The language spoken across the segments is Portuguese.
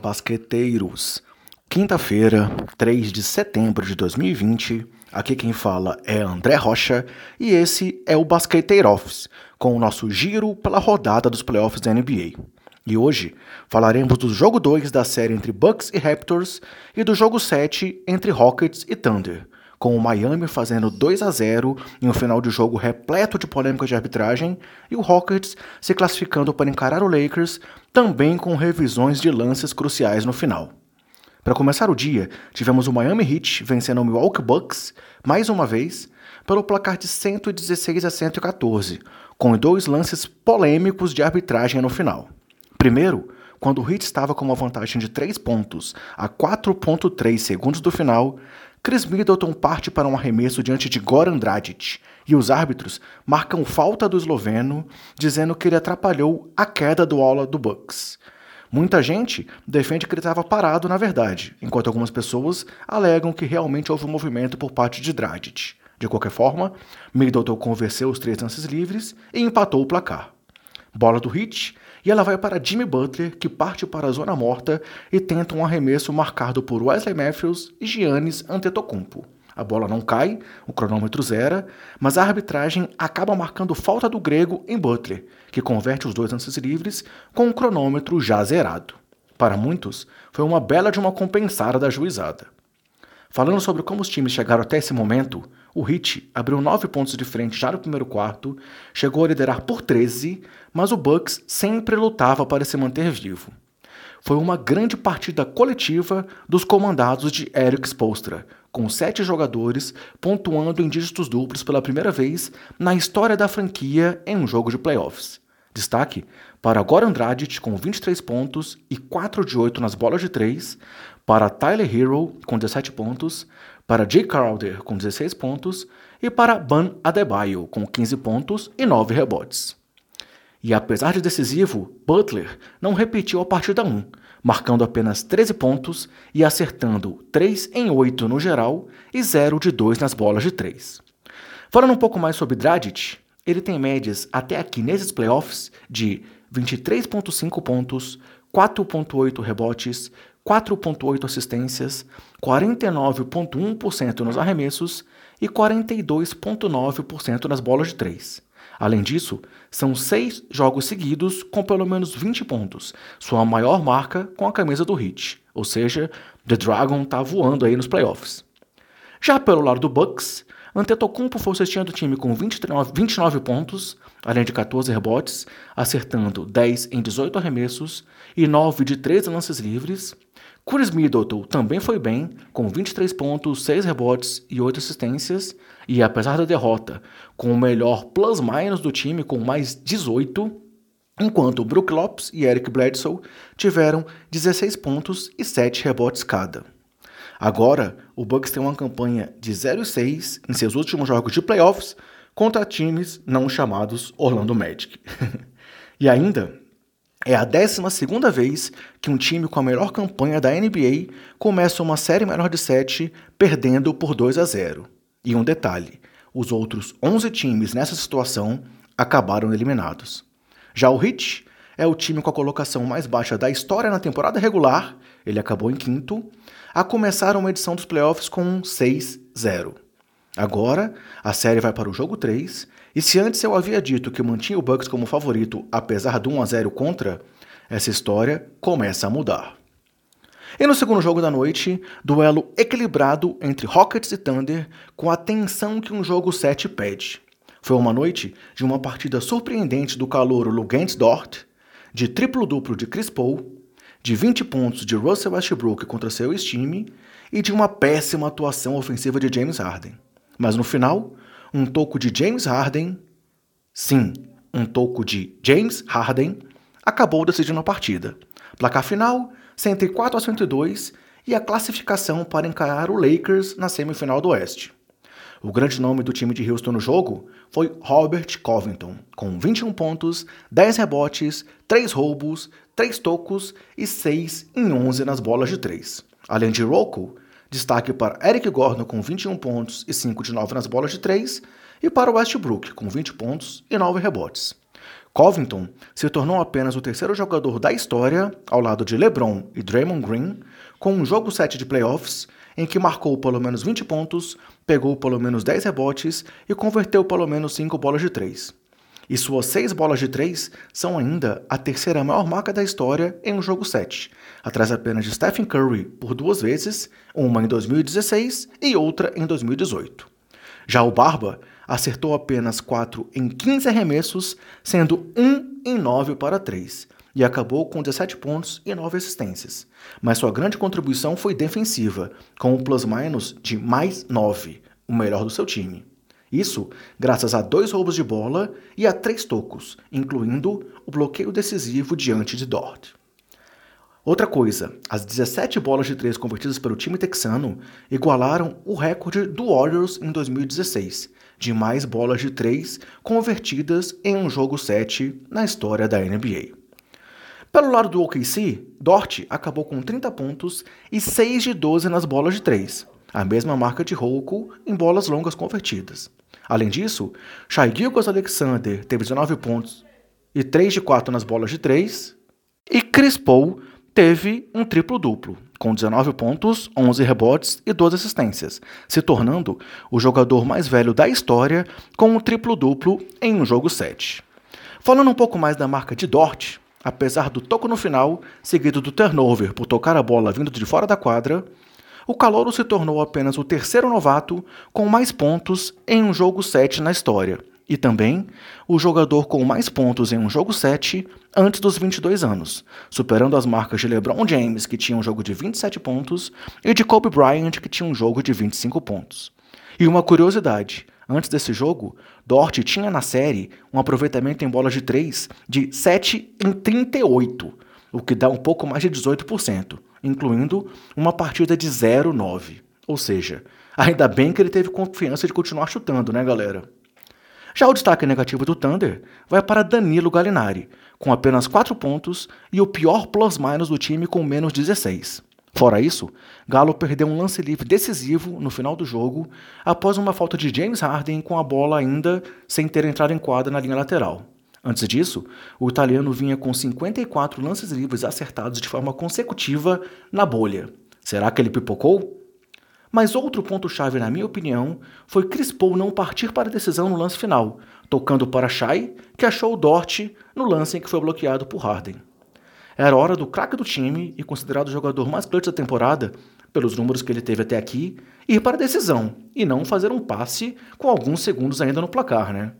basqueteiros! Quinta-feira, 3 de setembro de 2020, aqui quem fala é André Rocha e esse é o Basqueteiro Office, com o nosso giro pela rodada dos playoffs da NBA. E hoje falaremos do jogo 2 da série entre Bucks e Raptors e do jogo 7 entre Rockets e Thunder, com o Miami fazendo 2 a 0 em um final de jogo repleto de polêmicas de arbitragem e o Rockets se classificando para encarar o Lakers, também com revisões de lances cruciais no final. Para começar o dia, tivemos o Miami Heat vencendo o Milwaukee Bucks, mais uma vez, pelo placar de 116 a 114, com dois lances polêmicos de arbitragem no final. Primeiro, quando o Heat estava com uma vantagem de 3 pontos a 4.3 segundos do final, Chris Middleton parte para um arremesso diante de Goran Dragic, e os árbitros marcam falta do esloveno, dizendo que ele atrapalhou a queda do aula do Bucks. Muita gente defende que ele estava parado na verdade, enquanto algumas pessoas alegam que realmente houve um movimento por parte de Dragic. De qualquer forma, Middleton convenceu os três lances livres e empatou o placar. Bola do Hit e ela vai para Jimmy Butler, que parte para a zona morta e tenta um arremesso marcado por Wesley Matthews e Giannis Antetokounmpo. A bola não cai, o cronômetro zera, mas a arbitragem acaba marcando falta do grego em Butler, que converte os dois lances livres com o cronômetro já zerado. Para muitos, foi uma bela de uma compensada da juizada. Falando sobre como os times chegaram até esse momento, o Heat abriu 9 pontos de frente já no primeiro quarto, chegou a liderar por 13, mas o Bucks sempre lutava para se manter vivo. Foi uma grande partida coletiva dos comandados de Eric Spoelstra, com sete jogadores pontuando em dígitos duplos pela primeira vez na história da franquia em um jogo de playoffs. Destaque para Goran Dragic com 23 pontos e 4 de 8 nas bolas de 3, para Tyler Hero com 17 pontos, para Jay Crowder com 16 pontos e para Ban Adebayo com 15 pontos e 9 rebotes. E apesar de decisivo, Butler não repetiu a partida 1, marcando apenas 13 pontos e acertando 3 em 8 no geral e 0 de 2 nas bolas de 3. Falando um pouco mais sobre Dragic, ele tem médias até aqui nesses playoffs de 23,5 pontos, 4,8 rebotes, 4,8 assistências, 49,1% nos arremessos e 42,9% nas bolas de 3. Além disso, são seis jogos seguidos com pelo menos 20 pontos, sua maior marca com a camisa do Heat, ou seja, The Dragon tá voando aí nos playoffs. Já pelo lado do Bucks, Antetokounmpo foi o cestinha do time com 29, 29 pontos, além de 14 rebotes, acertando 10 em 18 arremessos e 9 de 13 lances livres, Chris Middleton também foi bem, com 23 pontos, 6 rebotes e 8 assistências, e apesar da derrota, com o melhor plus-minus do time, com mais 18, enquanto Brook Lopes e Eric Bledsoe tiveram 16 pontos e 7 rebotes cada. Agora, o Bucks tem uma campanha de 0-6 em seus últimos jogos de playoffs contra times não chamados Orlando Magic. e ainda, é a 12 vez que um time com a melhor campanha da NBA começa uma série menor de 7 perdendo por 2 a 0. E um detalhe: os outros 11 times nessa situação acabaram eliminados. Já o Heat é o time com a colocação mais baixa da história na temporada regular, ele acabou em quinto, a começar uma edição dos playoffs com um 6-0. Agora, a série vai para o jogo 3 e se antes eu havia dito que mantinha o Bucks como favorito, apesar do 1 a 0 contra, essa história começa a mudar. E no segundo jogo da noite, duelo equilibrado entre Rockets e Thunder, com a tensão que um jogo 7 pede. Foi uma noite de uma partida surpreendente do calouro Luguentz Dort, de triplo-duplo de Chris Paul, de 20 pontos de Russell Westbrook contra seu time e de uma péssima atuação ofensiva de James Harden. Mas no final, um toco de James Harden, sim, um toco de James Harden, acabou decidindo a partida. Placar final, 104 a 102 e a classificação para encarar o Lakers na semifinal do Oeste. O grande nome do time de Houston no jogo foi Robert Covington, com 21 pontos, 10 rebotes, 3 roubos, 3 tocos e 6 em 11 nas bolas de 3. Além de Rocco, Destaque para Eric Gordon com 21 pontos e 5 de 9 nas bolas de 3 e para Westbrook com 20 pontos e 9 rebotes. Covington se tornou apenas o terceiro jogador da história, ao lado de LeBron e Draymond Green, com um jogo 7 de playoffs em que marcou pelo menos 20 pontos, pegou pelo menos 10 rebotes e converteu pelo menos 5 bolas de 3. E suas 6 bolas de 3 são ainda a terceira maior marca da história em um jogo 7, atrás apenas de Stephen Curry por duas vezes, uma em 2016 e outra em 2018. Já o Barba acertou apenas 4 em 15 arremessos, sendo 1 em 9 para 3, e acabou com 17 pontos e 9 assistências. Mas sua grande contribuição foi defensiva, com um plus-minus de mais 9, o melhor do seu time. Isso graças a dois roubos de bola e a três tocos, incluindo o bloqueio decisivo diante de Dort. Outra coisa, as 17 bolas de três convertidas pelo time texano igualaram o recorde do Warriors em 2016, de mais bolas de três convertidas em um jogo 7 na história da NBA. Pelo lado do OKC, Dort acabou com 30 pontos e 6 de 12 nas bolas de 3, a mesma marca de Holco em bolas longas convertidas. Além disso, Shai Gilgas Alexander teve 19 pontos e 3 de 4 nas bolas de 3, e Chris Paul teve um triplo-duplo, com 19 pontos, 11 rebotes e 12 assistências, se tornando o jogador mais velho da história com um triplo-duplo em um jogo 7. Falando um pouco mais da marca de Dort, apesar do toco no final, seguido do turnover por tocar a bola vindo de fora da quadra, o Calouro se tornou apenas o terceiro novato com mais pontos em um jogo 7 na história, e também o jogador com mais pontos em um jogo 7 antes dos 22 anos, superando as marcas de LeBron James, que tinha um jogo de 27 pontos, e de Kobe Bryant, que tinha um jogo de 25 pontos. E uma curiosidade, antes desse jogo, Dort tinha na série um aproveitamento em bolas de 3 de 7 em 38, o que dá um pouco mais de 18%, incluindo uma partida de 0-9. Ou seja, ainda bem que ele teve confiança de continuar chutando, né, galera? Já o destaque negativo do Thunder vai para Danilo Gallinari, com apenas 4 pontos e o pior plus-minus do time com menos 16. Fora isso, Galo perdeu um lance livre decisivo no final do jogo após uma falta de James Harden com a bola ainda sem ter entrado em quadra na linha lateral. Antes disso, o italiano vinha com 54 lances livres acertados de forma consecutiva na bolha. Será que ele pipocou? Mas outro ponto-chave, na minha opinião, foi Chris Paul não partir para a decisão no lance final, tocando para Shai, que achou o Dort no lance em que foi bloqueado por Harden. Era hora do craque do time e considerado o jogador mais clutch da temporada, pelos números que ele teve até aqui, ir para a decisão e não fazer um passe com alguns segundos ainda no placar, né?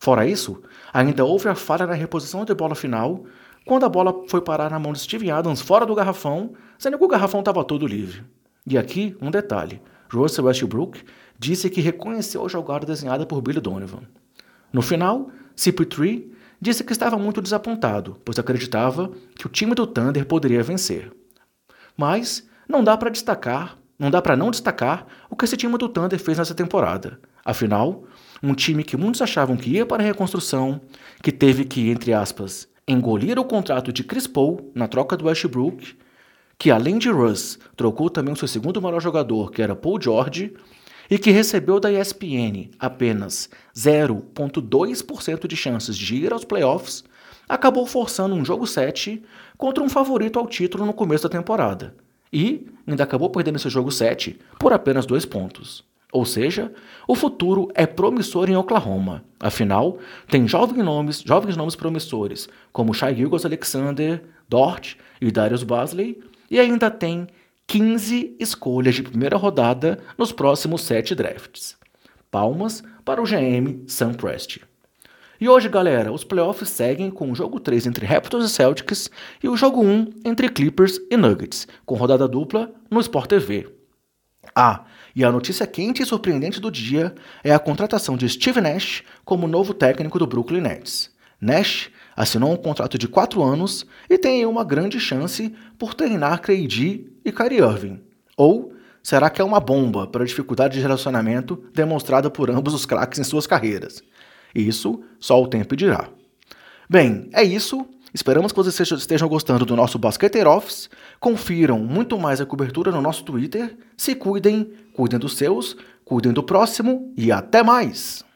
Fora isso, ainda houve a falha na reposição de bola final, quando a bola foi parar na mão de Steven Adams fora do garrafão, sendo que o garrafão estava todo livre. E aqui, um detalhe. Russell Westbrook disse que reconheceu a jogada desenhada por Billy Donovan. No final, CP3 disse que estava muito desapontado, pois acreditava que o time do Thunder poderia vencer. Mas não dá para destacar, não dá para não destacar o que esse time do Thunder fez nessa temporada. Afinal, um time que muitos achavam que ia para a reconstrução, que teve que, entre aspas, engolir o contrato de Chris Paul na troca do Westbrook que além de Russ, trocou também o seu segundo maior jogador, que era Paul George, e que recebeu da ESPN apenas 0,2% de chances de ir aos playoffs, acabou forçando um jogo 7 contra um favorito ao título no começo da temporada. E ainda acabou perdendo esse jogo 7 por apenas dois pontos. Ou seja, o futuro é promissor em Oklahoma. Afinal, tem jovens nomes, jovens nomes promissores, como Shai Gilgos Alexander, Dort e Darius Basley, e ainda tem 15 escolhas de primeira rodada nos próximos 7 drafts. Palmas para o GM Sam Presti. E hoje, galera, os playoffs seguem com o jogo 3 entre Raptors e Celtics e o jogo 1 entre Clippers e Nuggets, com rodada dupla no Sport TV. Ah, e a notícia quente e surpreendente do dia é a contratação de Steve Nash como novo técnico do Brooklyn Nets. Nash assinou um contrato de 4 anos e tem uma grande chance por treinar KD e Kyrie Irving. Ou será que é uma bomba para a dificuldade de relacionamento demonstrada por ambos os craques em suas carreiras? Isso só o tempo dirá. Bem, é isso. Esperamos que vocês estejam gostando do nosso Basqueteiro Office. Confiram muito mais a cobertura no nosso Twitter. Se cuidem, cuidem dos seus, cuidem do próximo e até mais!